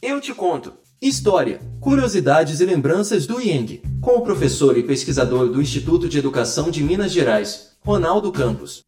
Eu te conto. História, curiosidades e lembranças do Yang, com o professor e pesquisador do Instituto de Educação de Minas Gerais, Ronaldo Campos.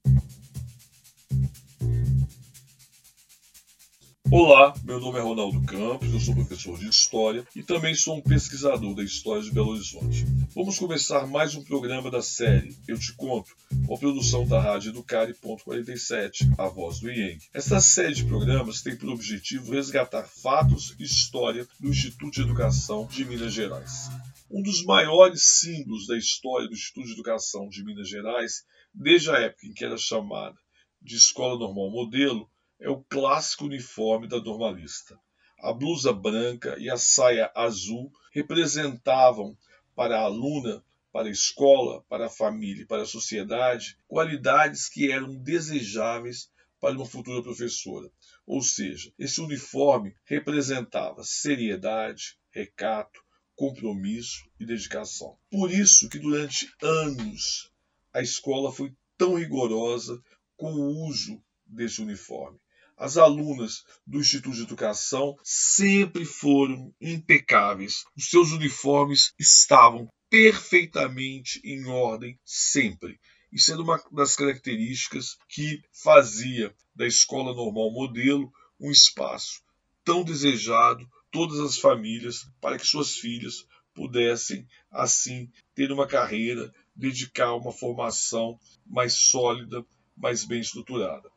Olá, meu nome é Ronaldo Campos, eu sou professor de História e também sou um pesquisador da história de Belo Horizonte. Vamos começar mais um programa da série Eu Te Conto, com a produção da Rádio Educare.47, a voz do IENG. Esta série de programas tem por objetivo resgatar fatos e história do Instituto de Educação de Minas Gerais. Um dos maiores símbolos da história do Instituto de Educação de Minas Gerais, desde a época em que era chamada de Escola Normal Modelo, é o clássico uniforme da normalista. A blusa branca e a saia azul representavam para a aluna, para a escola, para a família e para a sociedade qualidades que eram desejáveis para uma futura professora. Ou seja, esse uniforme representava seriedade, recato, compromisso e dedicação. Por isso que durante anos a escola foi tão rigorosa com o uso desse uniforme. As alunas do Instituto de Educação sempre foram impecáveis. Os seus uniformes estavam perfeitamente em ordem sempre. Isso era uma das características que fazia da escola normal modelo um espaço tão desejado todas as famílias para que suas filhas pudessem assim ter uma carreira, dedicar uma formação mais sólida, mais bem estruturada.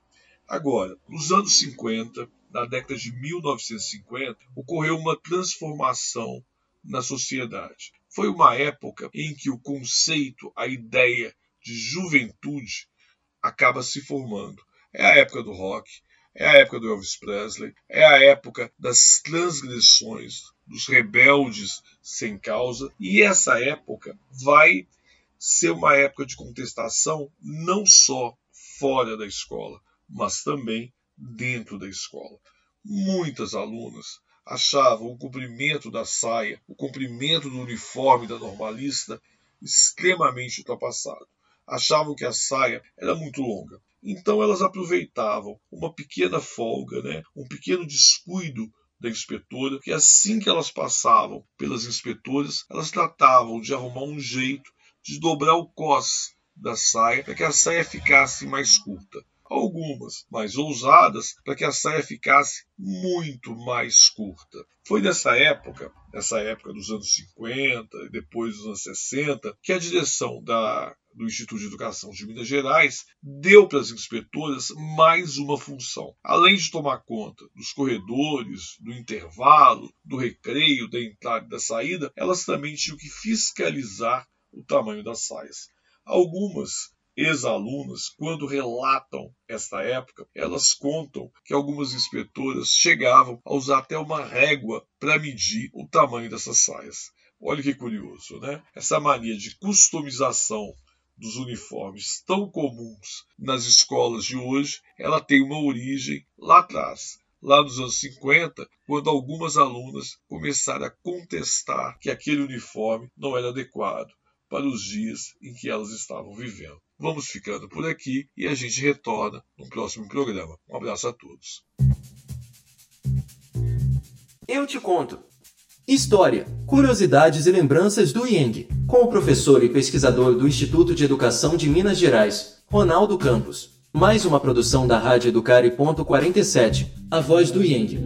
Agora, nos anos 50, na década de 1950, ocorreu uma transformação na sociedade. Foi uma época em que o conceito, a ideia de juventude acaba se formando. É a época do rock, é a época do Elvis Presley, é a época das transgressões, dos rebeldes sem causa, e essa época vai ser uma época de contestação não só fora da escola, mas também dentro da escola. Muitas alunas achavam o comprimento da saia, o comprimento do uniforme da normalista extremamente ultrapassado. Achavam que a saia era muito longa. Então elas aproveitavam uma pequena folga, né, um pequeno descuido da inspetora, que assim que elas passavam pelas inspetoras, elas tratavam de arrumar um jeito de dobrar o cos da saia para que a saia ficasse mais curta algumas mais ousadas para que a saia ficasse muito mais curta. Foi nessa época, nessa época dos anos 50 e depois dos anos 60, que a direção da do Instituto de Educação de Minas Gerais deu para as inspetoras mais uma função. Além de tomar conta dos corredores, do intervalo, do recreio, da entrada e da saída, elas também tinham que fiscalizar o tamanho das saias. Algumas ex-alunas, quando relatam esta época, elas contam que algumas inspetoras chegavam a usar até uma régua para medir o tamanho dessas saias. Olha que curioso, né? Essa mania de customização dos uniformes tão comuns nas escolas de hoje, ela tem uma origem lá atrás, lá nos anos 50, quando algumas alunas começaram a contestar que aquele uniforme não era adequado para os dias em que elas estavam vivendo. Vamos ficando por aqui e a gente retorna no próximo programa. Um abraço a todos. Eu te conto. História, curiosidades e lembranças do Yang, com o professor e pesquisador do Instituto de Educação de Minas Gerais, Ronaldo Campos. Mais uma produção da Rádio Educare.47, a voz do Yang.